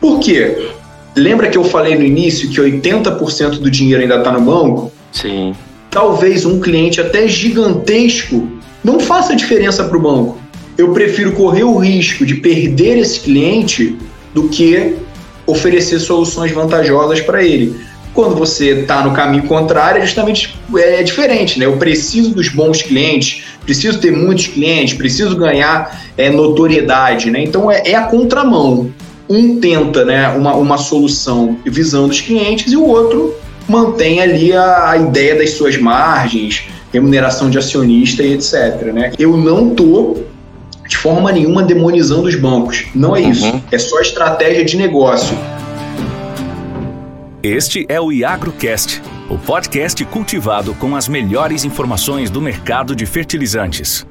Por quê? Lembra que eu falei no início que 80% do dinheiro ainda está no banco? Sim. Talvez um cliente até gigantesco não faça diferença para o banco. Eu prefiro correr o risco de perder esse cliente do que oferecer soluções vantajosas para ele. Quando você está no caminho contrário, é justamente é diferente, né? Eu preciso dos bons clientes, preciso ter muitos clientes, preciso ganhar é, notoriedade, né? Então é, é a contramão um tenta né, uma, uma solução visando os clientes e o outro mantém ali a, a ideia das suas margens, remuneração de acionista e etc. Né? Eu não estou de forma nenhuma demonizando os bancos. Não é isso. Uhum. É só estratégia de negócio. Este é o IagroCast, o podcast cultivado com as melhores informações do mercado de fertilizantes.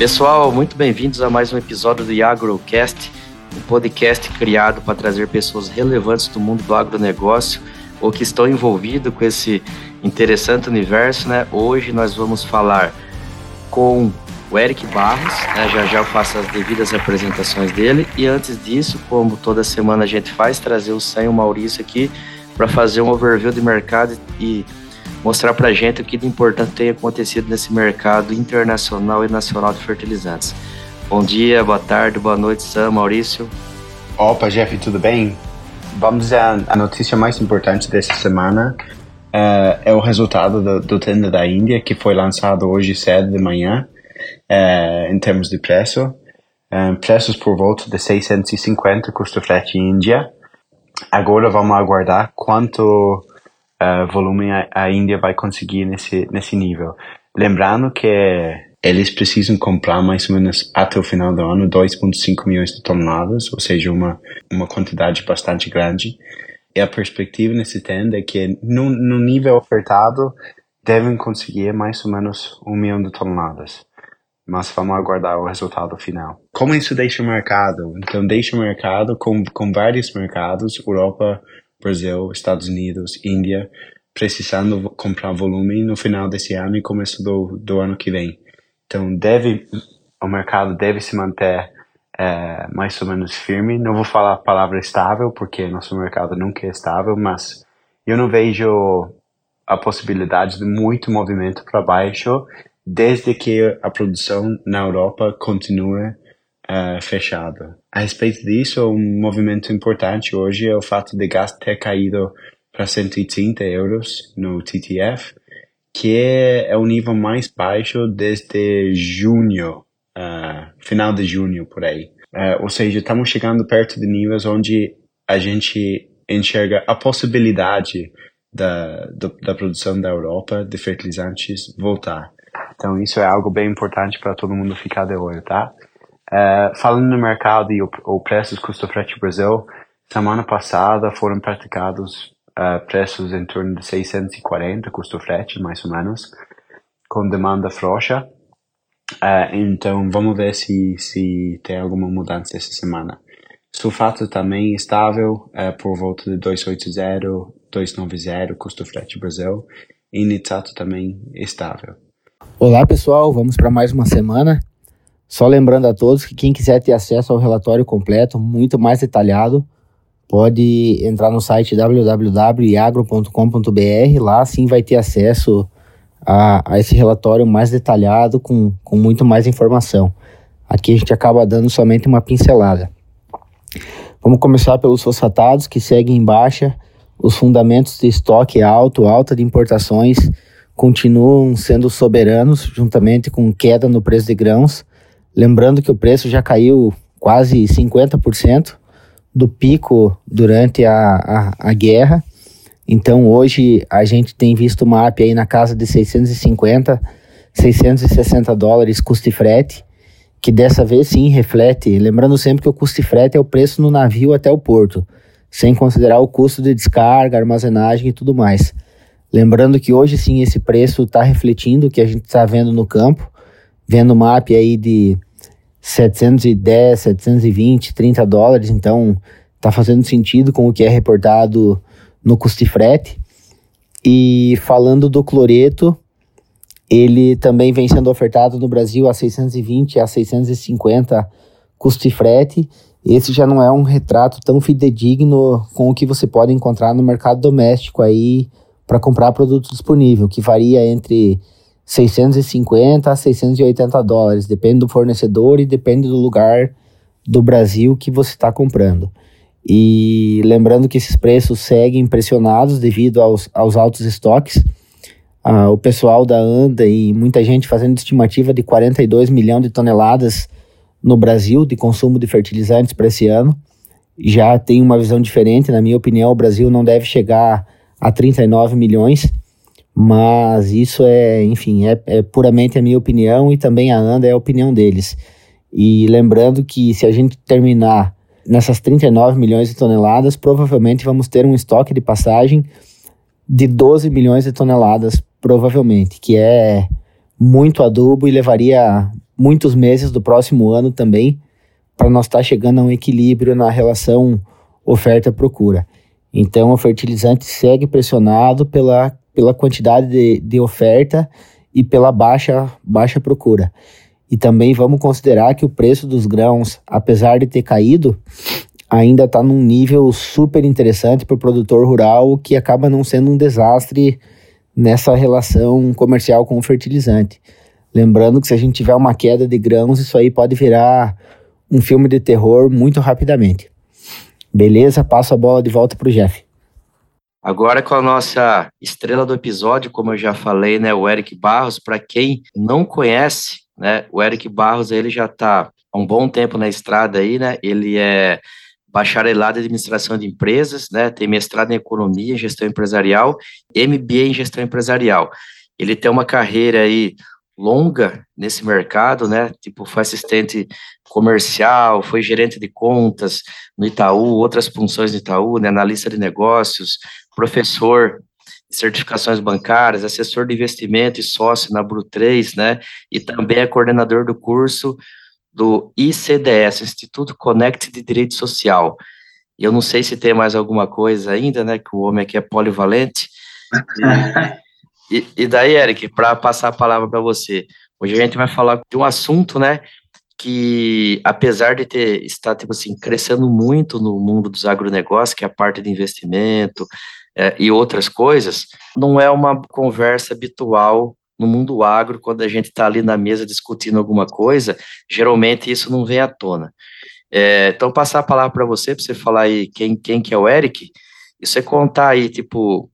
Pessoal, muito bem-vindos a mais um episódio do AgroCast, um podcast criado para trazer pessoas relevantes do mundo do agronegócio ou que estão envolvidos com esse interessante universo, né? Hoje nós vamos falar com o Eric Barros, né? já já eu faço as devidas apresentações dele e antes disso, como toda semana a gente faz, trazer o Sam e o Maurício aqui para fazer um overview de mercado e mostrar para a gente o que de importante tem acontecido nesse mercado internacional e nacional de fertilizantes. Bom dia, boa tarde, boa noite, Sam, Maurício. Opa, Jeff, tudo bem? Vamos a, a notícia mais importante dessa semana uh, é o resultado do, do tenda da Índia que foi lançado hoje cedo de manhã uh, em termos de preço. Uh, preços por volta de 650 custo frete Índia. Agora vamos aguardar quanto uh, volume a, a Índia vai conseguir nesse, nesse nível. Lembrando que eles precisam comprar mais ou menos até o final do ano 2,5 milhões de toneladas, ou seja, uma, uma quantidade bastante grande. E a perspectiva nesse tenda é que no, no nível ofertado devem conseguir mais ou menos um milhão de toneladas. Mas vamos aguardar o resultado final. Como isso deixa o mercado? Então deixa o mercado com, com vários mercados, Europa, Brasil, Estados Unidos, Índia, precisando comprar volume no final desse ano e começo do, do ano que vem. Então, deve, o mercado deve se manter é, mais ou menos firme. Não vou falar a palavra estável, porque nosso mercado nunca é estável, mas eu não vejo a possibilidade de muito movimento para baixo, desde que a produção na Europa continue uh, fechada. A respeito disso, um movimento importante hoje é o fato de gás ter caído para 130 euros no TTF, que é, é o nível mais baixo desde junho, uh, final de junho por aí. Uh, ou seja, estamos chegando perto de níveis onde a gente enxerga a possibilidade da, do, da produção da Europa de fertilizantes voltar. Então isso é algo bem importante para todo mundo ficar de olho, tá? Uh, falando no mercado e o, o preço do custo frete Brasil, semana passada foram praticados uh, preços em torno de 640 custo frete, mais ou menos, com demanda frouxa. Uh, então vamos ver se, se tem alguma mudança essa semana. Sulfato também estável, por volta de 280, 290 custo frete Brasil. E nitrato também estável. Olá pessoal, vamos para mais uma semana. Só lembrando a todos que quem quiser ter acesso ao relatório completo, muito mais detalhado, pode entrar no site www.iagro.com.br. Lá sim vai ter acesso a, a, esse relatório mais detalhado, com, com muito mais informação. Aqui a gente acaba dando somente uma pincelada. Vamos começar pelos fosfatados, que seguem em baixa. Os fundamentos de estoque alto, alta de importações, continuam sendo soberanos, juntamente com queda no preço de grãos Lembrando que o preço já caiu quase 50% do pico durante a, a, a, guerra. Então hoje a gente tem visto uma MAP aí na casa de 650, 660 dólares custo e frete, que dessa vez sim reflete, lembrando sempre que o custo e frete é o preço no navio até o porto, sem considerar o custo de descarga, armazenagem e tudo mais. Lembrando que hoje sim esse preço está refletindo o que a gente está vendo no campo, vendo MAP aí de 710, 720, 30 dólares, então está fazendo sentido com o que é reportado no custo frete. E falando do cloreto, ele também vem sendo ofertado no Brasil a 620 a 650 custo de frete, esse já não é um retrato tão fidedigno com o que você pode encontrar no mercado doméstico aí para comprar produto disponível, que varia entre 650 a 680 dólares, depende do fornecedor e depende do lugar do Brasil que você está comprando. E lembrando que esses preços seguem pressionados devido aos, aos altos estoques. Ah, o pessoal da ANDA e muita gente fazendo estimativa de 42 milhões de toneladas no Brasil de consumo de fertilizantes para esse ano. Já tem uma visão diferente, na minha opinião, o Brasil não deve chegar a 39 milhões, mas isso é, enfim, é, é puramente a minha opinião e também a ANDA é a opinião deles. E lembrando que se a gente terminar nessas 39 milhões de toneladas, provavelmente vamos ter um estoque de passagem de 12 milhões de toneladas, provavelmente, que é muito adubo e levaria muitos meses do próximo ano também para nós estar tá chegando a um equilíbrio na relação oferta-procura. Então, o fertilizante segue pressionado pela, pela quantidade de, de oferta e pela baixa, baixa procura. E também vamos considerar que o preço dos grãos, apesar de ter caído, ainda está num nível super interessante para o produtor rural, que acaba não sendo um desastre nessa relação comercial com o fertilizante. Lembrando que se a gente tiver uma queda de grãos, isso aí pode virar um filme de terror muito rapidamente. Beleza? Passo a bola de volta para o Jeff. Agora com a nossa estrela do episódio, como eu já falei, né, o Eric Barros. Para quem não conhece, né, o Eric Barros ele já está há um bom tempo na estrada aí, né? Ele é bacharelado em administração de empresas, né? Tem mestrado em economia, em gestão empresarial, MBA em gestão empresarial. Ele tem uma carreira aí longa nesse mercado, né? Tipo, foi assistente comercial, foi gerente de contas no Itaú, outras funções no Itaú, né? Analista de negócios, professor de certificações bancárias, assessor de investimento e sócio na Bru3, né? E também é coordenador do curso do ICDS, Instituto Connect de Direito Social. Eu não sei se tem mais alguma coisa ainda, né? Que o homem aqui é polivalente. E, E, e daí, Eric, para passar a palavra para você, hoje a gente vai falar de um assunto, né, que apesar de ter estar tipo assim crescendo muito no mundo dos agronegócios, que é a parte de investimento é, e outras coisas, não é uma conversa habitual no mundo agro quando a gente está ali na mesa discutindo alguma coisa. Geralmente isso não vem à tona. É, então passar a palavra para você, para você falar aí quem quem que é o Eric e você contar aí tipo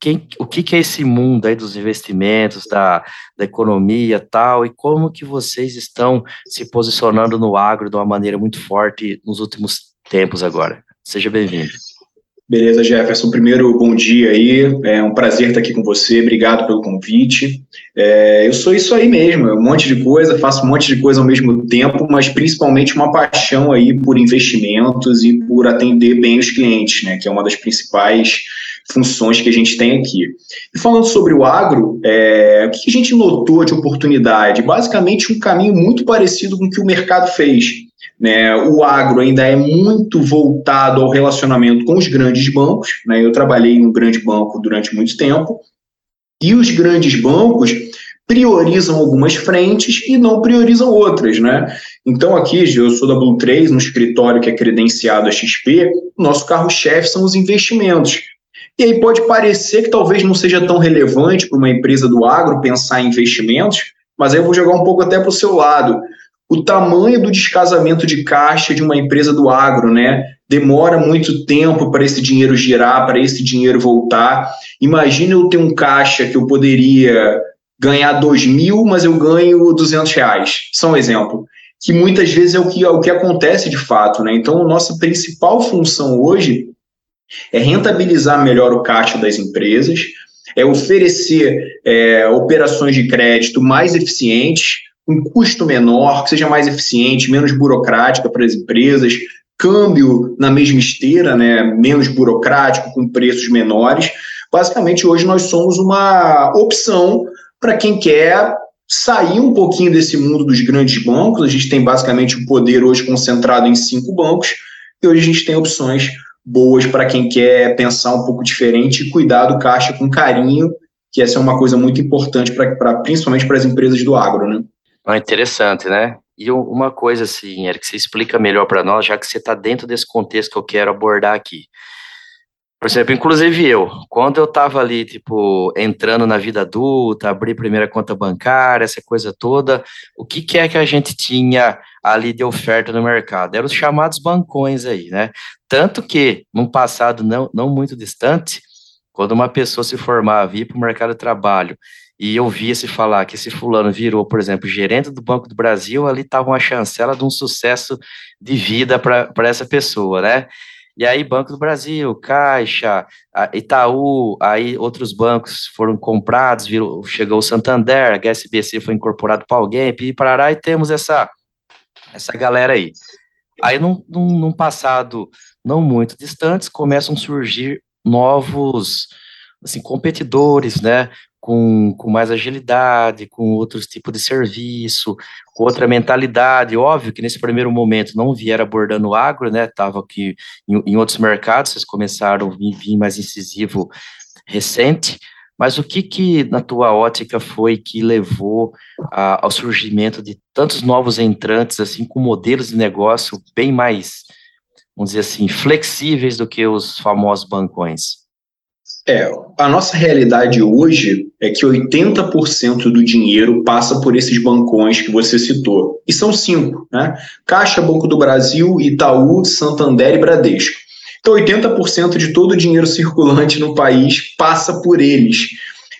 quem, o que, que, é esse mundo aí dos investimentos, da, da economia tal, e como que vocês estão se posicionando no agro de uma maneira muito forte nos últimos tempos agora. Seja bem-vindo. Beleza, Jefferson. Primeiro, bom dia aí. É um prazer estar aqui com você. Obrigado pelo convite. É, eu sou isso aí mesmo, um monte de coisa, faço um monte de coisa ao mesmo tempo, mas principalmente uma paixão aí por investimentos e por atender bem os clientes, né? Que é uma das principais funções que a gente tem aqui. E falando sobre o agro, é, o que a gente notou de oportunidade? Basicamente, um caminho muito parecido com o que o mercado fez. Né? O agro ainda é muito voltado ao relacionamento com os grandes bancos. Né? Eu trabalhei em um grande banco durante muito tempo. E os grandes bancos priorizam algumas frentes e não priorizam outras, né? Então aqui, eu sou da Blue 3, no escritório que é credenciado a XP, nosso carro-chefe são os investimentos. E aí pode parecer que talvez não seja tão relevante para uma empresa do agro pensar em investimentos, mas aí eu vou jogar um pouco até para o seu lado. O tamanho do descasamento de caixa de uma empresa do agro, né? Demora muito tempo para esse dinheiro girar, para esse dinheiro voltar. Imagina eu ter um caixa que eu poderia ganhar 2 mil, mas eu ganho 200 reais. Só um exemplo. Que muitas vezes é o que, é o que acontece de fato, né? Então, nossa principal função hoje é rentabilizar melhor o caixa das empresas, é oferecer é, operações de crédito mais eficientes, com custo menor, que seja mais eficiente, menos burocrática para as empresas, câmbio na mesma esteira, né, menos burocrático, com preços menores. Basicamente, hoje nós somos uma opção para quem quer sair um pouquinho desse mundo dos grandes bancos. A gente tem basicamente o poder hoje concentrado em cinco bancos, e hoje a gente tem opções boas para quem quer pensar um pouco diferente e cuidar do caixa com carinho, que essa é uma coisa muito importante para principalmente para as empresas do agro, né? É interessante, né? E uma coisa assim, Eric, você explica melhor para nós, já que você está dentro desse contexto que eu quero abordar aqui. Por exemplo, inclusive eu, quando eu estava ali, tipo, entrando na vida adulta, abri primeira conta bancária, essa coisa toda, o que, que é que a gente tinha ali de oferta no mercado? Eram os chamados bancões aí, né? Tanto que, num passado não, não muito distante, quando uma pessoa se formava, ia para o mercado de trabalho e eu via se falar que esse fulano virou, por exemplo, gerente do Banco do Brasil, ali estava uma chancela de um sucesso de vida para essa pessoa, né? E aí, Banco do Brasil, Caixa, Itaú, aí outros bancos foram comprados, virou, chegou o Santander, a HSBC foi incorporado para alguém, e parará, e temos essa, essa galera aí. Aí, num, num, num passado não muito distante, começam a surgir novos assim, competidores, né? Com, com mais agilidade, com outros tipos de serviço, com outra mentalidade. Óbvio que nesse primeiro momento não vieram abordando o agro, né? Estava aqui em, em, outros mercados, vocês começaram a vir mais incisivo recente. Mas o que, que na tua ótica foi que levou a, ao surgimento de tantos novos entrantes, assim, com modelos de negócio bem mais, vamos dizer assim, flexíveis do que os famosos bancões? É, a nossa realidade hoje é que 80% do dinheiro passa por esses bancões que você citou. E são cinco, né? Caixa, Banco do Brasil, Itaú, Santander e Bradesco. Então, 80% de todo o dinheiro circulante no país passa por eles.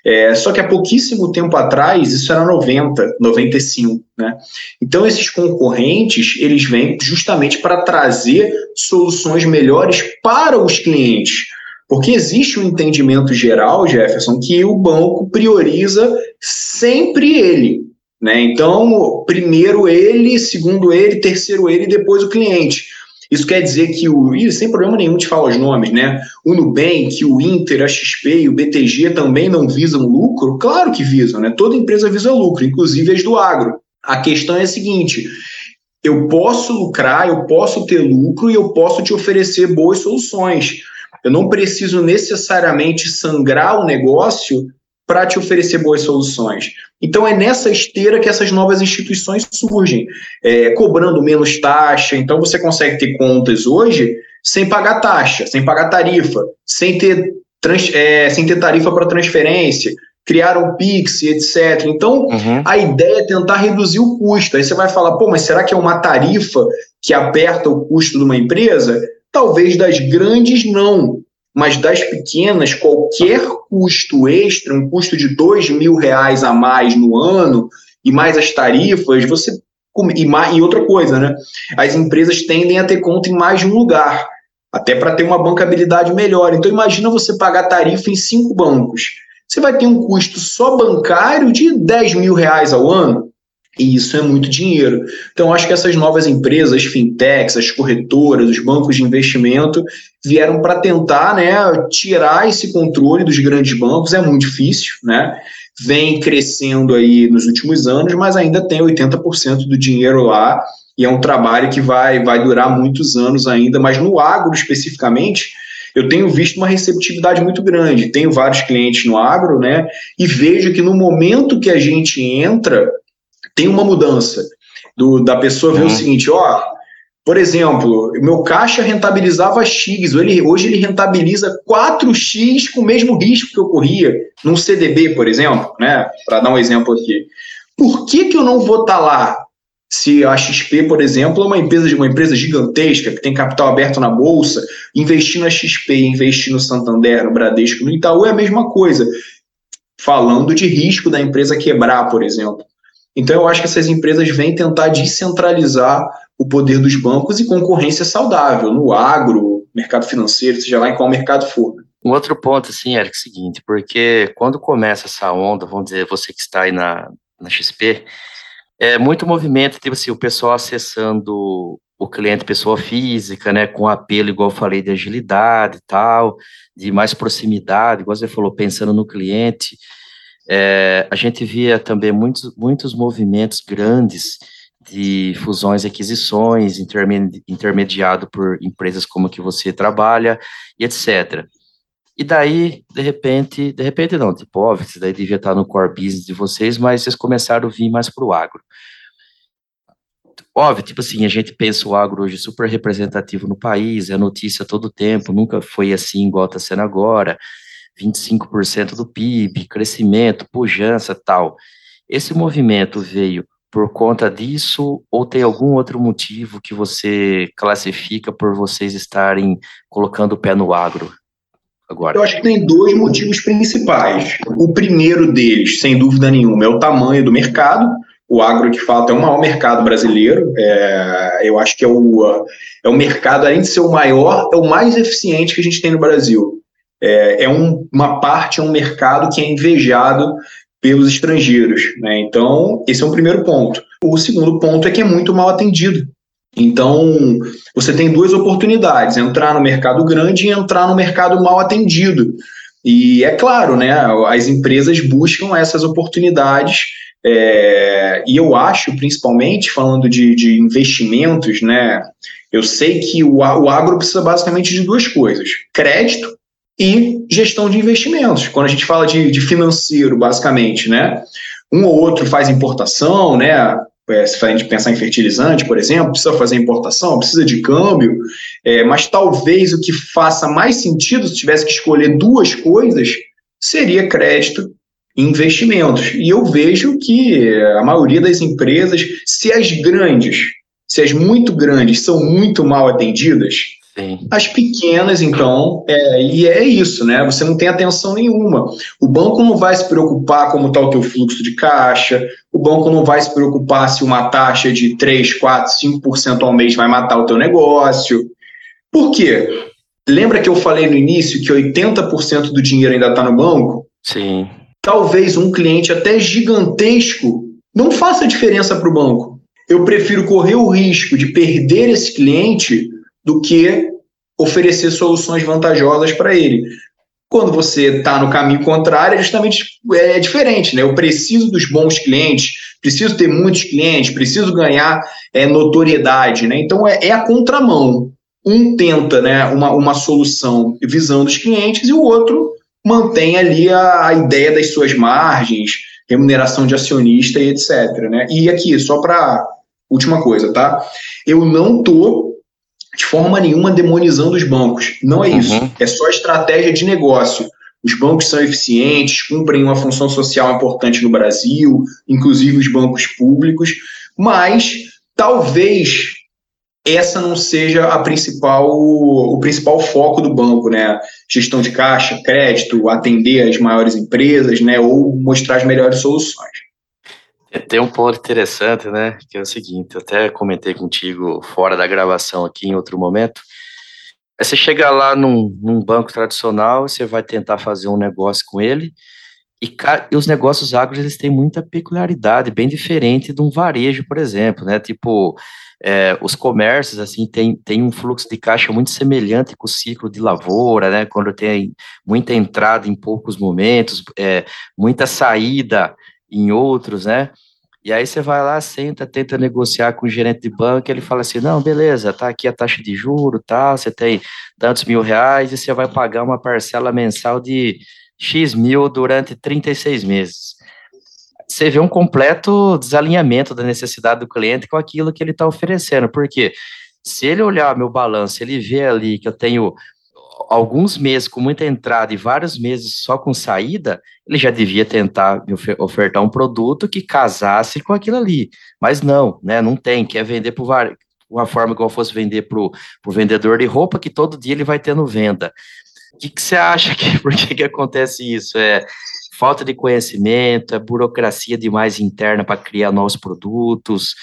É, só que há pouquíssimo tempo atrás, isso era 90, 95, né? Então, esses concorrentes, eles vêm justamente para trazer soluções melhores para os clientes porque existe um entendimento geral, Jefferson, que o banco prioriza sempre ele. Né? Então, primeiro ele, segundo ele, terceiro ele, depois o cliente. Isso quer dizer que o. E sem problema nenhum de falar os nomes, né? O Nubank, o Inter, a XP e o BTG também não visam lucro? Claro que visam, né? Toda empresa visa lucro, inclusive as do agro. A questão é a seguinte: eu posso lucrar, eu posso ter lucro e eu posso te oferecer boas soluções. Eu não preciso necessariamente sangrar o negócio para te oferecer boas soluções. Então é nessa esteira que essas novas instituições surgem, é, cobrando menos taxa. Então você consegue ter contas hoje sem pagar taxa, sem pagar tarifa, sem ter, trans, é, sem ter tarifa para transferência, criaram o Pix, etc. Então, uhum. a ideia é tentar reduzir o custo. Aí você vai falar, pô, mas será que é uma tarifa que aperta o custo de uma empresa? Talvez das grandes não, mas das pequenas, qualquer custo extra, um custo de dois mil reais a mais no ano, e mais as tarifas, você. E, e outra coisa, né? As empresas tendem a ter conta em mais de um lugar, até para ter uma bancabilidade melhor. Então, imagina você pagar tarifa em cinco bancos. Você vai ter um custo só bancário de 10 mil reais ao ano. E isso é muito dinheiro. Então, acho que essas novas empresas, as fintechs, as corretoras, os bancos de investimento, vieram para tentar né, tirar esse controle dos grandes bancos. É muito difícil, né? Vem crescendo aí nos últimos anos, mas ainda tem 80% do dinheiro lá. E é um trabalho que vai, vai durar muitos anos ainda. Mas no agro, especificamente, eu tenho visto uma receptividade muito grande. Tenho vários clientes no agro, né? E vejo que no momento que a gente entra tem uma mudança do, da pessoa ver uhum. o seguinte, ó, por exemplo, meu caixa rentabilizava X, ele, hoje ele rentabiliza 4X com o mesmo risco que eu corria num CDB, por exemplo, né? Para dar um exemplo aqui. Por que, que eu não vou estar tá lá se a XP, por exemplo, é uma empresa, uma empresa gigantesca que tem capital aberto na bolsa, investir na XP, investir no Santander, no Bradesco, no Itaú é a mesma coisa. Falando de risco da empresa quebrar, por exemplo. Então, eu acho que essas empresas vêm tentar descentralizar o poder dos bancos e concorrência saudável no agro, mercado financeiro, seja lá em qual mercado for. Um outro ponto, assim, Eric, é o seguinte, porque quando começa essa onda, vamos dizer, você que está aí na, na XP, é muito movimento, tipo assim, o pessoal acessando o cliente pessoa física, né, com apelo, igual eu falei, de agilidade e tal, de mais proximidade, igual você falou, pensando no cliente, é, a gente via também muitos, muitos movimentos grandes de fusões e aquisições, intermedi intermediado por empresas como que você trabalha, e etc. E daí, de repente, de repente não, tipo, óbvio, isso daí devia estar no core business de vocês, mas vocês começaram a vir mais para o agro. Óbvio, tipo assim, a gente pensa o agro hoje super representativo no país, é notícia todo tempo, nunca foi assim igual está sendo agora, 25% do PIB, crescimento, pujança, tal. Esse movimento veio por conta disso ou tem algum outro motivo que você classifica por vocês estarem colocando o pé no agro agora? Eu acho que tem dois motivos principais. O primeiro deles, sem dúvida nenhuma, é o tamanho do mercado. O agro, de fato, é o maior mercado brasileiro. É, eu acho que é o, é o mercado, além de ser o maior, é o mais eficiente que a gente tem no Brasil. É, é um, uma parte, é um mercado que é invejado pelos estrangeiros. Né? Então, esse é um primeiro ponto. O segundo ponto é que é muito mal atendido. Então, você tem duas oportunidades: entrar no mercado grande e entrar no mercado mal atendido. E é claro, né, as empresas buscam essas oportunidades. É, e eu acho, principalmente, falando de, de investimentos, né, eu sei que o, o agro precisa basicamente de duas coisas: crédito e gestão de investimentos. Quando a gente fala de, de financeiro, basicamente, né? Um ou outro faz importação, né? É, se a gente pensar em fertilizante, por exemplo, precisa fazer importação, precisa de câmbio, é, mas talvez o que faça mais sentido, se tivesse que escolher duas coisas, seria crédito e investimentos. E eu vejo que a maioria das empresas, se as grandes, se as muito grandes são muito mal atendidas, Sim. As pequenas, então, é, e é isso, né? Você não tem atenção nenhuma. O banco não vai se preocupar como está o teu fluxo de caixa, o banco não vai se preocupar se uma taxa de 3, 4, 5% ao mês vai matar o teu negócio. Por quê? Lembra que eu falei no início que 80% do dinheiro ainda está no banco? Sim. Talvez um cliente até gigantesco não faça diferença para o banco. Eu prefiro correr o risco de perder esse cliente do que oferecer soluções vantajosas para ele. Quando você está no caminho contrário, é justamente é diferente, né? Eu preciso dos bons clientes, preciso ter muitos clientes, preciso ganhar é, notoriedade, né? Então é, é, a contramão. Um tenta né, uma, uma solução visando os clientes e o outro mantém ali a, a ideia das suas margens, remuneração de acionista e etc. Né? E aqui, só para última coisa, tá? Eu não tô de forma nenhuma demonizando os bancos. Não é isso. Uhum. É só estratégia de negócio. Os bancos são eficientes, cumprem uma função social importante no Brasil, inclusive os bancos públicos, mas talvez essa não seja a principal, o principal foco do banco, né? Gestão de caixa, crédito, atender as maiores empresas, né? Ou mostrar as melhores soluções. Tem um ponto interessante, né? Que é o seguinte, até comentei contigo fora da gravação aqui em outro momento. É você chega lá num, num banco tradicional, você vai tentar fazer um negócio com ele, e, e, os negócios agros eles têm muita peculiaridade, bem diferente de um varejo, por exemplo, né? Tipo, é, os comércios assim tem, tem um fluxo de caixa muito semelhante com o ciclo de lavoura, né? Quando tem muita entrada em poucos momentos, é, muita saída em outros, né? E aí você vai lá, senta, tenta negociar com o gerente de banco, ele fala assim, não, beleza, tá aqui a taxa de juro, tá, você tem tantos mil reais e você vai pagar uma parcela mensal de X mil durante 36 meses. Você vê um completo desalinhamento da necessidade do cliente com aquilo que ele está oferecendo, porque se ele olhar meu balanço, ele vê ali que eu tenho alguns meses com muita entrada e vários meses só com saída, ele já devia tentar ofertar um produto que casasse com aquilo ali. Mas não, né? Não tem, quer vender por uma forma que eu fosse vender para o vendedor de roupa, que todo dia ele vai tendo venda. O que, que você acha que por que, que acontece isso? É falta de conhecimento, é burocracia demais interna para criar novos produtos,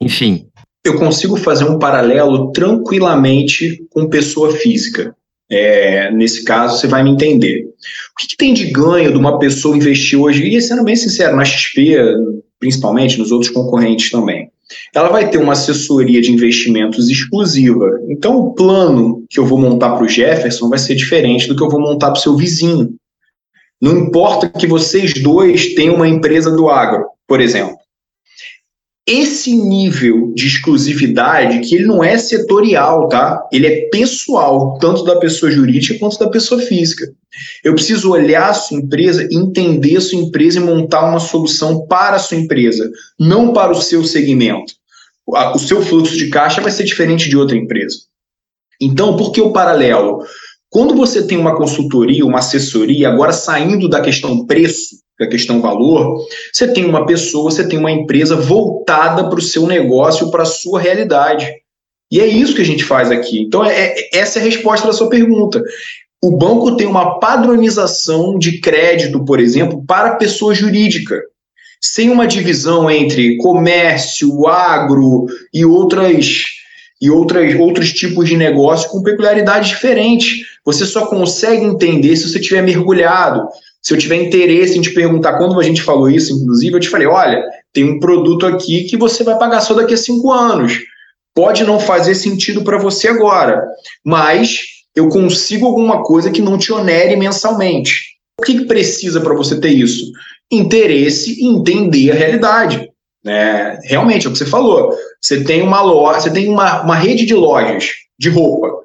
enfim. Eu consigo fazer um paralelo tranquilamente com pessoa física. É, nesse caso, você vai me entender. O que, que, tem de ganho de uma pessoa investir hoje, e sendo bem sincero, na XP, principalmente, nos outros concorrentes também? Ela vai ter uma assessoria de investimentos exclusiva. Então, o plano que eu vou montar para o Jefferson vai ser diferente do que eu vou montar para o seu vizinho. Não importa que vocês dois tenham uma empresa do agro, por exemplo esse nível de exclusividade que ele não é setorial, tá? Ele é pessoal, tanto da pessoa jurídica quanto da pessoa física. Eu preciso olhar a sua empresa, entender a sua empresa e montar uma solução para a sua empresa, não para o seu segmento. o seu fluxo de caixa vai ser diferente de outra empresa. Então, por que o paralelo? Quando você tem uma consultoria, uma assessoria, agora saindo da questão preço, da questão valor, você tem uma pessoa, você tem uma empresa voltada para o seu negócio, para a sua realidade. E é isso que a gente faz aqui. Então, é, é, essa é a resposta da sua pergunta. O banco tem uma padronização de crédito, por exemplo, para pessoa jurídica, sem uma divisão entre comércio, agro e outras e outras, outros tipos de negócio com peculiaridades diferentes. Você só consegue entender se você tiver mergulhado. Se eu tiver interesse em te perguntar, quando a gente falou isso, inclusive, eu te falei: olha, tem um produto aqui que você vai pagar só daqui a cinco anos. Pode não fazer sentido para você agora, mas eu consigo alguma coisa que não te onere mensalmente. O que, que precisa para você ter isso? Interesse em entender a realidade. Né? Realmente, é o que você falou. Você tem uma loja, você tem uma, uma rede de lojas de roupa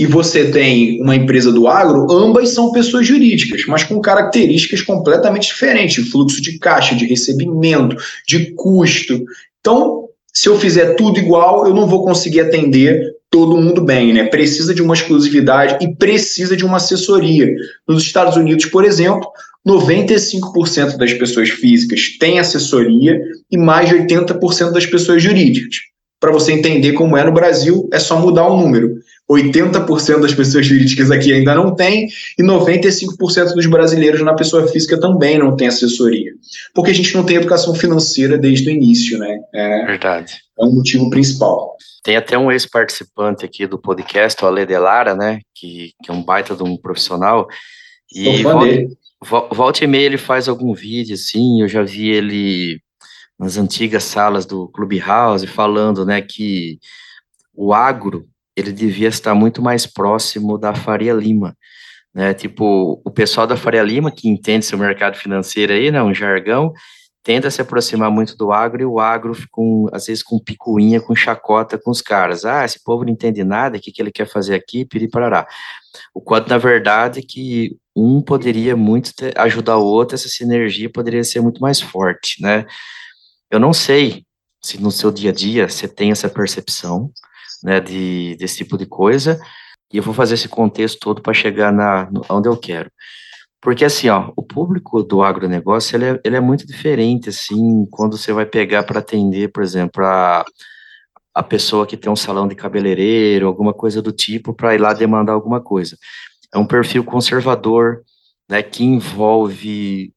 e você tem uma empresa do agro, ambas são pessoas jurídicas, mas com características completamente diferentes, fluxo de caixa, de recebimento, de custo. Então, se eu fizer tudo igual, eu não vou conseguir atender todo mundo bem, né? Precisa de uma exclusividade e precisa de uma assessoria. Nos Estados Unidos, por exemplo, 95% das pessoas físicas têm assessoria e mais de 80% das pessoas jurídicas. Para você entender como é no Brasil, é só mudar o número. 80% das pessoas jurídicas aqui ainda não tem e 95% dos brasileiros na pessoa física também não tem assessoria. Porque a gente não tem educação financeira desde o início, né? É, Verdade. É um motivo principal. Tem até um ex-participante aqui do podcast, o Ale Delara, né? Que, que é um baita de um profissional. E volta, volta e meia ele faz algum vídeo, assim, eu já vi ele nas antigas salas do Clubhouse falando, né, que o agro ele devia estar muito mais próximo da Faria Lima, né? Tipo, o pessoal da Faria Lima que entende seu mercado financeiro aí, né, um jargão, tenta se aproximar muito do agro e o agro com às vezes com picuinha, com chacota com os caras. Ah, esse povo não entende nada, o que, que ele quer fazer aqui, piriparará. O quanto, na verdade, que um poderia muito ter, ajudar o outro, essa sinergia poderia ser muito mais forte, né? Eu não sei se no seu dia a dia você tem essa percepção, né, de, desse tipo de coisa, e eu vou fazer esse contexto todo para chegar na, onde eu quero. Porque, assim, ó, o público do agronegócio, ele é, ele é muito diferente, assim, quando você vai pegar para atender, por exemplo, a, a pessoa que tem um salão de cabeleireiro, alguma coisa do tipo, para ir lá demandar alguma coisa. É um perfil conservador, né, que envolve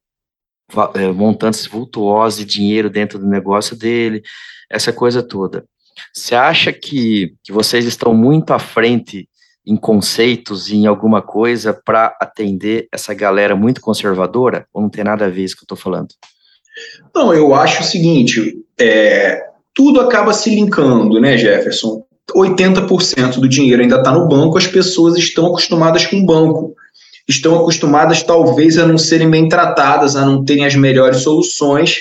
montantes vultuosos de dinheiro dentro do negócio dele, essa coisa toda. Você acha que, que vocês estão muito à frente em conceitos e em alguma coisa para atender essa galera muito conservadora? Ou não tem nada a ver isso que eu estou falando? Não, eu acho o seguinte: é, tudo acaba se linkando, né, Jefferson? 80% do dinheiro ainda está no banco, as pessoas estão acostumadas com o banco. Estão acostumadas, talvez, a não serem bem tratadas, a não terem as melhores soluções,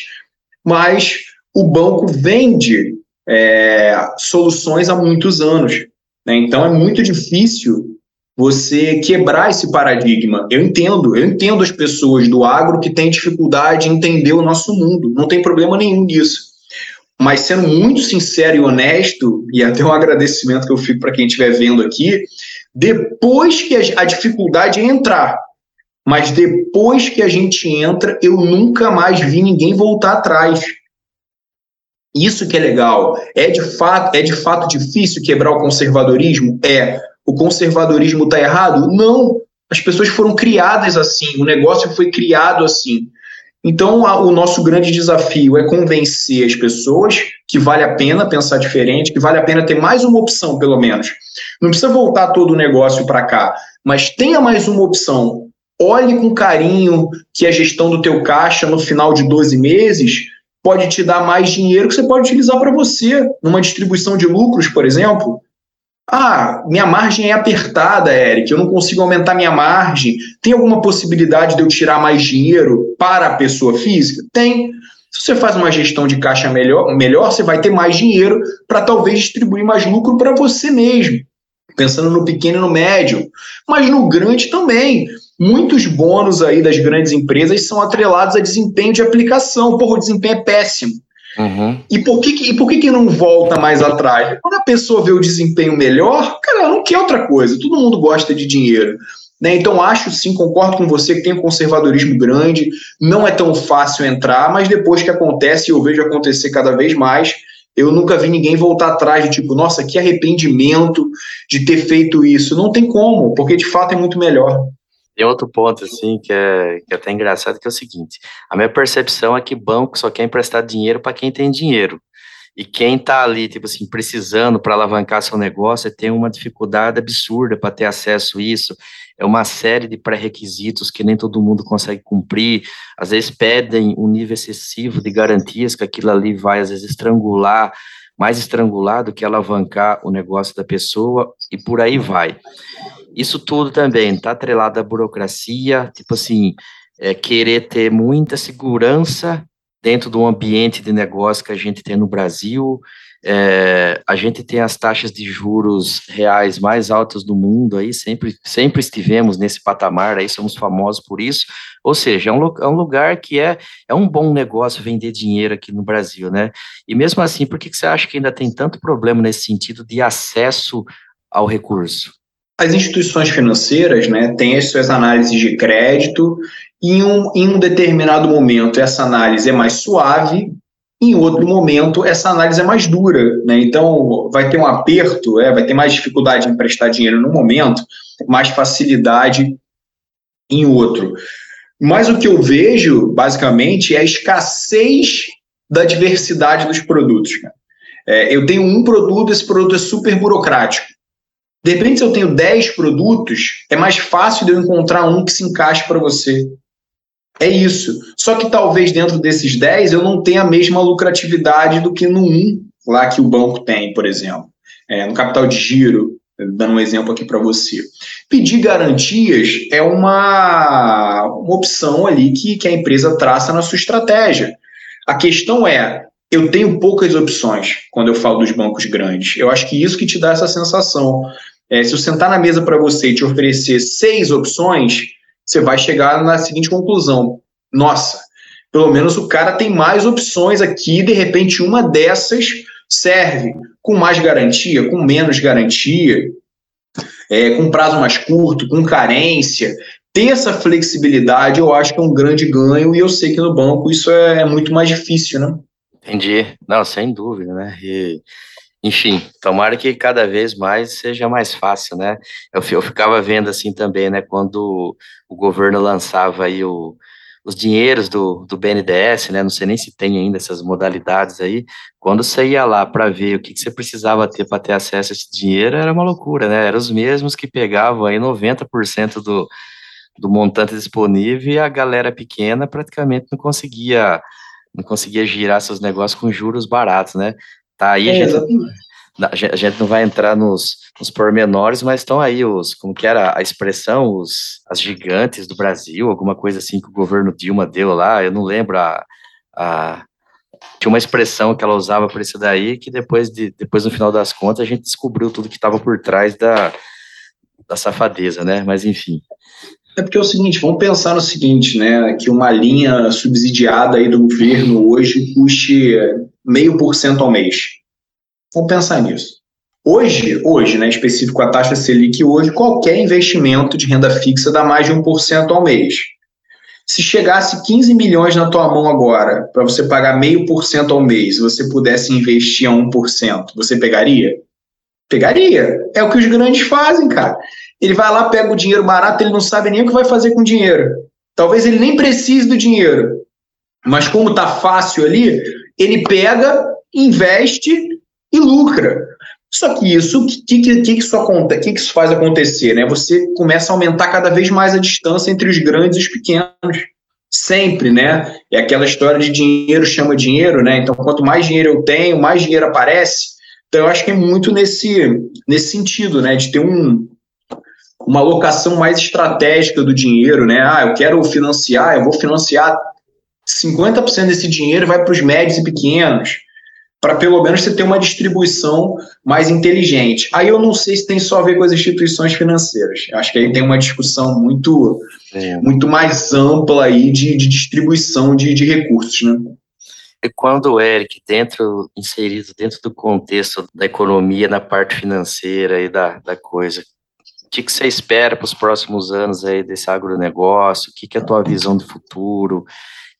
mas o banco vende é, soluções há muitos anos. Né? Então é muito difícil você quebrar esse paradigma. Eu entendo, eu entendo as pessoas do agro que têm dificuldade em entender o nosso mundo, não tem problema nenhum nisso. Mas sendo muito sincero e honesto, e até um agradecimento que eu fico para quem estiver vendo aqui, depois que a, dificuldade é entrar, mas depois que a gente entra, eu nunca mais vi ninguém voltar atrás. Isso que é legal. É de fato, é de fato difícil quebrar o conservadorismo? É. O conservadorismo está errado? Não. As pessoas foram criadas assim, o negócio foi criado assim. Então, a, o nosso grande desafio é convencer as pessoas que vale a pena pensar diferente, que vale a pena ter mais uma opção, pelo menos. Não precisa voltar todo o negócio para cá, mas tenha mais uma opção. Olhe com carinho que a gestão do teu caixa no final de 12 meses pode te dar mais dinheiro que você pode utilizar para você, numa distribuição de lucros, por exemplo. Ah, minha margem é apertada, Eric, eu não consigo aumentar minha margem. Tem alguma possibilidade de eu tirar mais dinheiro para a pessoa física? Tem. Se você faz uma gestão de caixa melhor, melhor você vai ter mais dinheiro para talvez distribuir mais lucro para você mesmo. Pensando no pequeno e no médio. Mas no grande também muitos bônus aí das grandes empresas são atrelados a desempenho de aplicação. Porra, o desempenho é péssimo. Uhum. E por, que, e por que, que não volta mais atrás? Quando a pessoa vê o desempenho melhor, cara, ela não quer outra coisa. Todo mundo gosta de dinheiro. Né? Então, acho sim, concordo com você que tem um conservadorismo grande, não é tão fácil entrar, mas depois que acontece, eu vejo acontecer cada vez mais, eu nunca vi ninguém voltar atrás de tipo, nossa, que arrependimento de ter feito isso. Não tem como, porque de fato é muito melhor. Tem outro ponto, assim, que é, que é até engraçado, que é o seguinte: a minha percepção é que banco só quer emprestar dinheiro para quem tem dinheiro. E quem está ali, tipo assim, precisando para alavancar seu negócio, tem uma dificuldade absurda para ter acesso a isso. É uma série de pré-requisitos que nem todo mundo consegue cumprir. Às vezes pedem um nível excessivo de garantias que aquilo ali vai, às vezes, estrangular, mais estrangular do que alavancar o negócio da pessoa, e por aí vai. Isso tudo também está atrelado à burocracia, tipo assim, é, querer ter muita segurança dentro do ambiente de negócio que a gente tem no Brasil. É, a gente tem as taxas de juros reais mais altas do mundo, aí sempre, sempre estivemos nesse patamar, aí somos famosos por isso. Ou seja, é um, é um lugar que é, é um bom negócio vender dinheiro aqui no Brasil, né? E mesmo assim, por que, que você acha que ainda tem tanto problema nesse sentido de acesso ao recurso? As instituições financeiras né, têm as suas análises de crédito, e em um, em um determinado momento essa análise é mais suave, em outro momento essa análise é mais dura. Né? Então vai ter um aperto, é, vai ter mais dificuldade em emprestar dinheiro num momento, mais facilidade em outro. Mas o que eu vejo, basicamente, é a escassez da diversidade dos produtos. É, eu tenho um produto, esse produto é super burocrático. De repente, se eu tenho 10 produtos, é mais fácil de eu encontrar um que se encaixe para você. É isso. Só que talvez dentro desses 10 eu não tenha a mesma lucratividade do que no 1 lá que o banco tem, por exemplo. É, no capital de giro, dando um exemplo aqui para você. Pedir garantias é uma, uma opção ali que, que a empresa traça na sua estratégia. A questão é, eu tenho poucas opções quando eu falo dos bancos grandes. Eu acho que isso que te dá essa sensação. É, se eu sentar na mesa para você e te oferecer seis opções, você vai chegar na seguinte conclusão: nossa, pelo menos o cara tem mais opções aqui, de repente uma dessas serve com mais garantia, com menos garantia, é, com prazo mais curto, com carência. Ter essa flexibilidade eu acho que é um grande ganho e eu sei que no banco isso é muito mais difícil, né? Entendi. Não, sem dúvida, né? E enfim, tomara que cada vez mais seja mais fácil, né? Eu, eu ficava vendo assim também, né? Quando o governo lançava aí o, os dinheiros do, do BNDES, né? Não sei nem se tem ainda essas modalidades aí. Quando você ia lá para ver o que, que você precisava ter para ter acesso a esse dinheiro, era uma loucura, né? Eram os mesmos que pegavam aí 90% do, do montante disponível e a galera pequena praticamente não conseguia não conseguia girar seus negócios com juros baratos, né? Tá aí, é, a, gente, a, gente, não vai entrar nos, nos pormenores, mas estão aí os, como que era a expressão, os, as gigantes do Brasil, alguma coisa assim que o governo Dilma deu lá, eu não lembro a, a tinha uma expressão que ela usava por isso daí, que depois, de, depois no final das contas, a gente descobriu tudo que estava por trás da, da safadeza, né? Mas enfim. É porque é o seguinte, vamos pensar no seguinte, né? Que uma linha subsidiada aí do governo hoje custe meio por cento ao mês. Vamos pensar nisso. Hoje, hoje, né, específico a taxa Selic, hoje qualquer investimento de renda fixa dá mais de 1% ao mês. Se chegasse 15 milhões na tua mão agora, para você pagar meio por cento ao mês, você pudesse investir a 1%, você pegaria? Pegaria. É o que os grandes fazem, cara. Ele vai lá, pega o dinheiro barato, ele não sabe nem o que vai fazer com o dinheiro. Talvez ele nem precise do dinheiro. Mas como tá fácil ali, ele pega, investe e lucra. Só que isso, o que, que, que, isso que, que isso faz acontecer? Né? Você começa a aumentar cada vez mais a distância entre os grandes e os pequenos. Sempre, né? É aquela história de dinheiro chama dinheiro, né? Então, quanto mais dinheiro eu tenho, mais dinheiro aparece. Então, eu acho que é muito nesse, nesse sentido, né? De ter um, uma alocação mais estratégica do dinheiro, né? Ah, eu quero financiar, eu vou financiar 50% desse dinheiro vai para os médios e pequenos, para pelo menos você ter uma distribuição mais inteligente. Aí eu não sei se tem só a ver com as instituições financeiras. Acho que aí tem uma discussão muito, muito mais ampla aí de, de distribuição de, de recursos, né? quando o Eric, dentro, inserido dentro do contexto da economia, na parte financeira e da, da coisa, o que, que você espera para os próximos anos aí desse agronegócio? O que, que é a tua visão de futuro?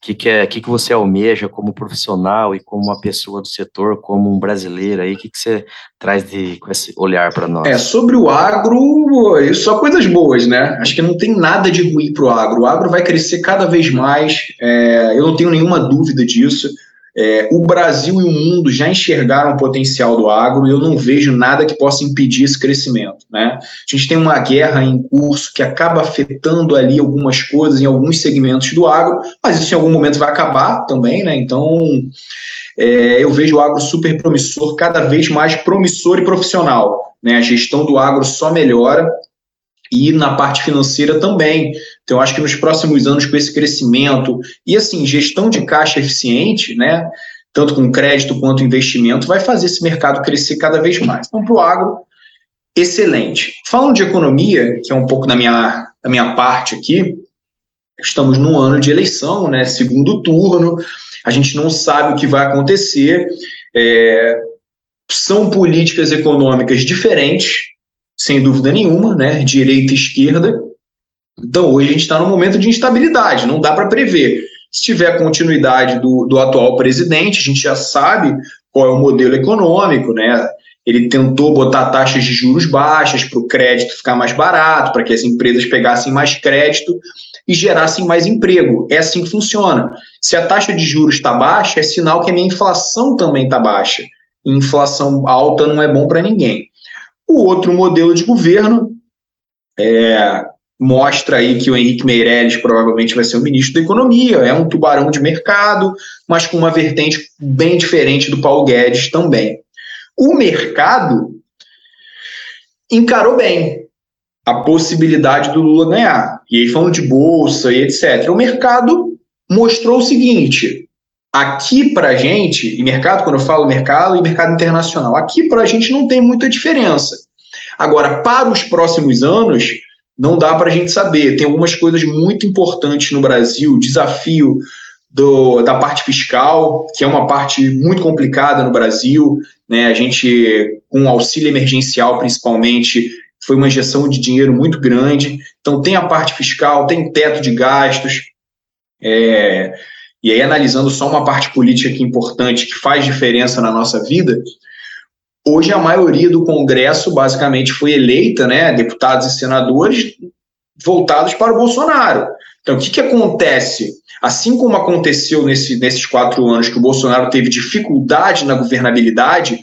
Que, que, é, que, que você almeja como profissional e como uma pessoa do setor, como um brasileiro aí? O que, que você traz de, com esse olhar para nós? É, sobre o agro, só coisas boas, né? Acho que não tem nada de ruim para o agro. O agro vai crescer cada vez mais, é, eu não tenho nenhuma dúvida disso. É, o Brasil e o mundo já enxergaram o potencial do agro e eu não vejo nada que possa impedir esse crescimento. Né? A gente tem uma guerra em curso que acaba afetando ali algumas coisas em alguns segmentos do agro, mas isso em algum momento vai acabar também, né? Então é, eu vejo o agro super promissor, cada vez mais promissor e profissional. Né? A gestão do agro só melhora e na parte financeira também. Então, acho que nos próximos anos, com esse crescimento e assim, gestão de caixa eficiente, né? Tanto com crédito quanto investimento, vai fazer esse mercado crescer cada vez mais. Então, para o agro, excelente. Falando de economia, que é um pouco da minha, da minha parte aqui, estamos num ano de eleição, né? Segundo turno, a gente não sabe o que vai acontecer. É, são políticas econômicas diferentes, sem dúvida nenhuma, né? Direita e esquerda. Então, hoje a gente está num momento de instabilidade, não dá para prever. Se tiver continuidade do, do atual presidente, a gente já sabe qual é o modelo econômico, né? Ele tentou botar taxas de juros baixas para o crédito ficar mais barato, para que as empresas pegassem mais crédito e gerassem mais emprego. É assim que funciona. Se a taxa de juros está baixa, é sinal que a minha inflação também está baixa. E inflação alta não é bom para ninguém. O outro modelo de governo é, mostra aí que o Henrique Meirelles provavelmente vai ser o ministro da Economia, é um tubarão de mercado, mas com uma vertente bem diferente do Paulo Guedes também. O mercado encarou bem a possibilidade do Lula ganhar. E aí falando de bolsa e etc. O mercado mostrou o seguinte: aqui para a gente, e mercado, quando eu falo mercado, e mercado internacional, aqui para a gente não tem muita diferença. Agora, para os próximos anos, não dá para a gente saber. Tem algumas coisas muito importantes no Brasil, desafio do, da parte fiscal, que é uma parte muito complicada no Brasil. Né? A gente, com auxílio emergencial principalmente, foi uma injeção de dinheiro muito grande. Então, tem a parte fiscal, tem teto de gastos. É, e aí, analisando só uma parte política que é importante, que faz diferença na nossa vida, hoje a maioria do Congresso basicamente foi eleita, né, deputados e senadores voltados para o Bolsonaro. Então, o que, que acontece? Assim como aconteceu nesse, nesses quatro anos que o Bolsonaro teve dificuldade na governabilidade,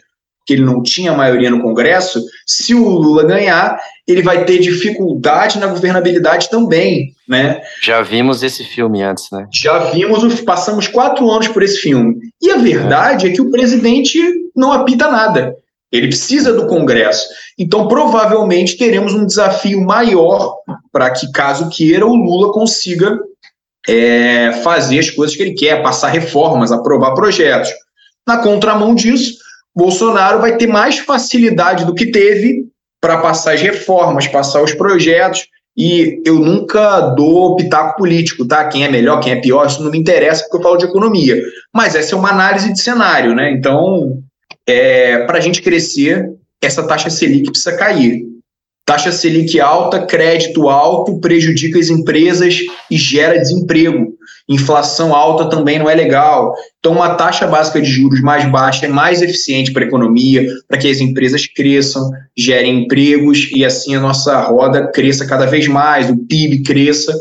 que ele não tinha maioria no Congresso, se o Lula ganhar, ele vai ter dificuldade na governabilidade também, né? Já vimos esse filme antes, né? Já vimos, passamos quatro anos por esse filme. E a verdade é, é que o presidente não apita nada. Ele precisa do Congresso. Então, provavelmente, teremos um desafio maior para que, caso queira, o Lula consiga é, fazer as coisas que ele quer, passar reformas, aprovar projetos. Na contramão disso, Bolsonaro vai ter mais facilidade do que teve para passar as reformas, passar os projetos. E eu nunca dou pitaco político, tá? Quem é melhor, quem é pior, isso não me interessa porque eu falo de economia. Mas essa é uma análise de cenário, né? Então, é, para a gente crescer, essa taxa Selic precisa cair. Taxa Selic alta, crédito alto, prejudica as empresas e gera desemprego. Inflação alta também não é legal. Então, uma taxa básica de juros mais baixa é mais eficiente para a economia, para que as empresas cresçam, gerem empregos e assim a nossa roda cresça cada vez mais, o PIB cresça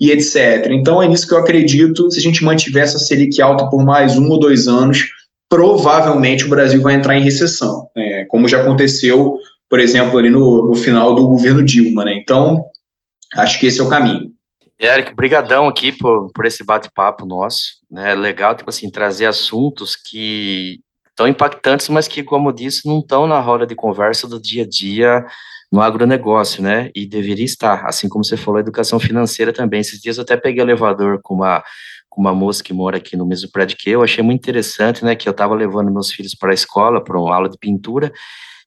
e etc. Então, é nisso que eu acredito. Se a gente mantiver essa Selic alta por mais um ou dois anos, provavelmente o Brasil vai entrar em recessão, é, como já aconteceu por exemplo, ali no, no final do governo Dilma, né? Então, acho que esse é o caminho. Eric, brigadão aqui por, por esse bate-papo nosso, né? Legal, tipo assim, trazer assuntos que tão impactantes, mas que, como eu disse, não estão na roda de conversa do dia a dia no agronegócio, né? E deveria estar, assim como você falou, educação financeira também. Esses dias eu até peguei elevador com uma com uma moça que mora aqui no mesmo prédio que eu, achei muito interessante, né, que eu estava levando meus filhos para a escola, para uma aula de pintura,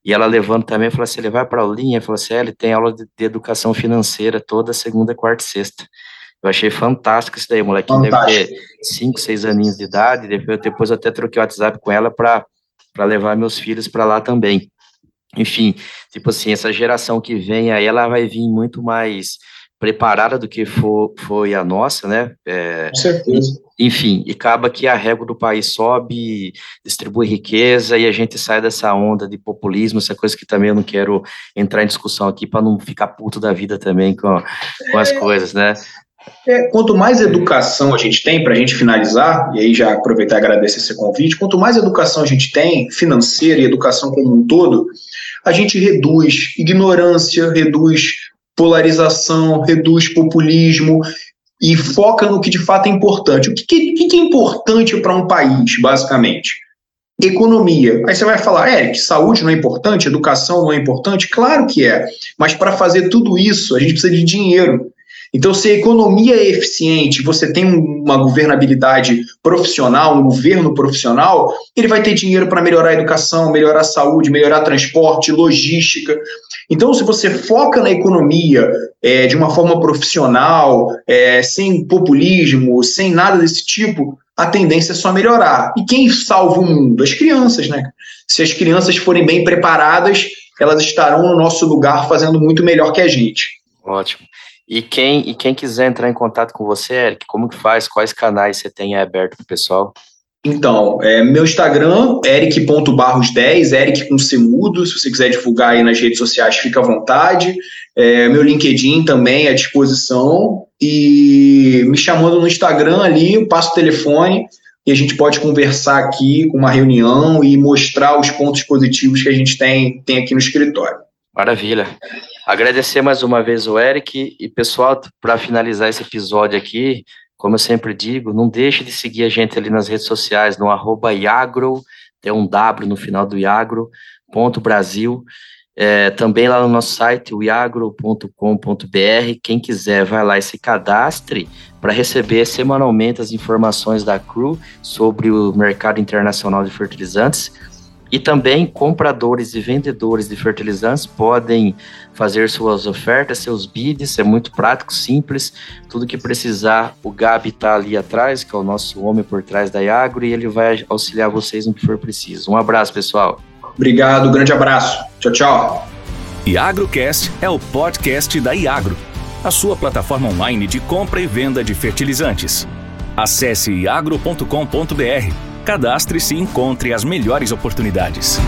e ela levando também, falou assim, ele vai para a aulinha, falou assim, é, ele tem aula de, de, educação financeira toda segunda, quarta e sexta. Eu achei fantástico isso daí, moleque. Deve ter 5, 6 aninhos de idade. Depois, depois até troquei o WhatsApp com ela para levar meus filhos para lá também. Enfim, tipo assim, essa geração que vem aí, ela vai vir muito mais preparada do que for, foi a nossa, né? É, Com certeza. Enfim, e acaba que a régua do país sobe, distribui riqueza e a gente sai dessa onda de populismo, essa coisa que também eu não quero entrar em discussão aqui para não ficar puto da vida também com, com as é, coisas, né? É, quanto mais educação a gente tem, para a gente finalizar, e aí já aproveitar e agradecer esse convite, quanto mais educação a gente tem, financeira e educação como um todo, a gente reduz ignorância, reduz polarização, reduz populismo e foca no que de fato é importante. O que, que, que é importante para um país, basicamente? Economia. Aí você vai falar, Eric, saúde não é importante, educação não é importante? Claro que é, mas para fazer tudo isso a gente precisa de dinheiro. Então, se a economia é eficiente, você tem uma governabilidade profissional, um governo profissional, ele vai ter dinheiro para melhorar a educação, melhorar a saúde, melhorar transporte, logística. Então, se você foca na economia é, de uma forma profissional, é, sem populismo, sem nada desse tipo, a tendência é só melhorar. E quem salva o mundo? As crianças, né? Se as crianças forem bem preparadas, elas estarão no nosso lugar fazendo muito melhor que a gente. Ótimo. E quem, e quem quiser entrar em contato com você, Eric, como que faz? Quais canais você tem aberto para o pessoal? Então, é, meu Instagram, eric.barros10, eric com semudo, se você quiser divulgar aí nas redes sociais, fica à vontade. É, meu LinkedIn também à disposição. E me chamando no Instagram ali, eu passo o telefone e a gente pode conversar aqui com uma reunião e mostrar os pontos positivos que a gente tem, tem aqui no escritório. Maravilha. Agradecer mais uma vez o Eric. E pessoal, para finalizar esse episódio aqui, como eu sempre digo, não deixe de seguir a gente ali nas redes sociais, no Iagro, tem um W no final do Iagro, ponto Brasil, é, também lá no nosso site, iagro.com.br, quem quiser vai lá e se cadastre para receber semanalmente as informações da CRU sobre o mercado internacional de fertilizantes, e também compradores e vendedores de fertilizantes podem fazer suas ofertas, seus bids, é muito prático, simples. Tudo que precisar, o Gabi está ali atrás, que é o nosso homem por trás da Iagro, e ele vai auxiliar vocês no que for preciso. Um abraço, pessoal. Obrigado, grande abraço. Tchau, tchau. IagroCast é o podcast da Iagro, a sua plataforma online de compra e venda de fertilizantes. Acesse iagro.com.br Cadastre-se e encontre as melhores oportunidades.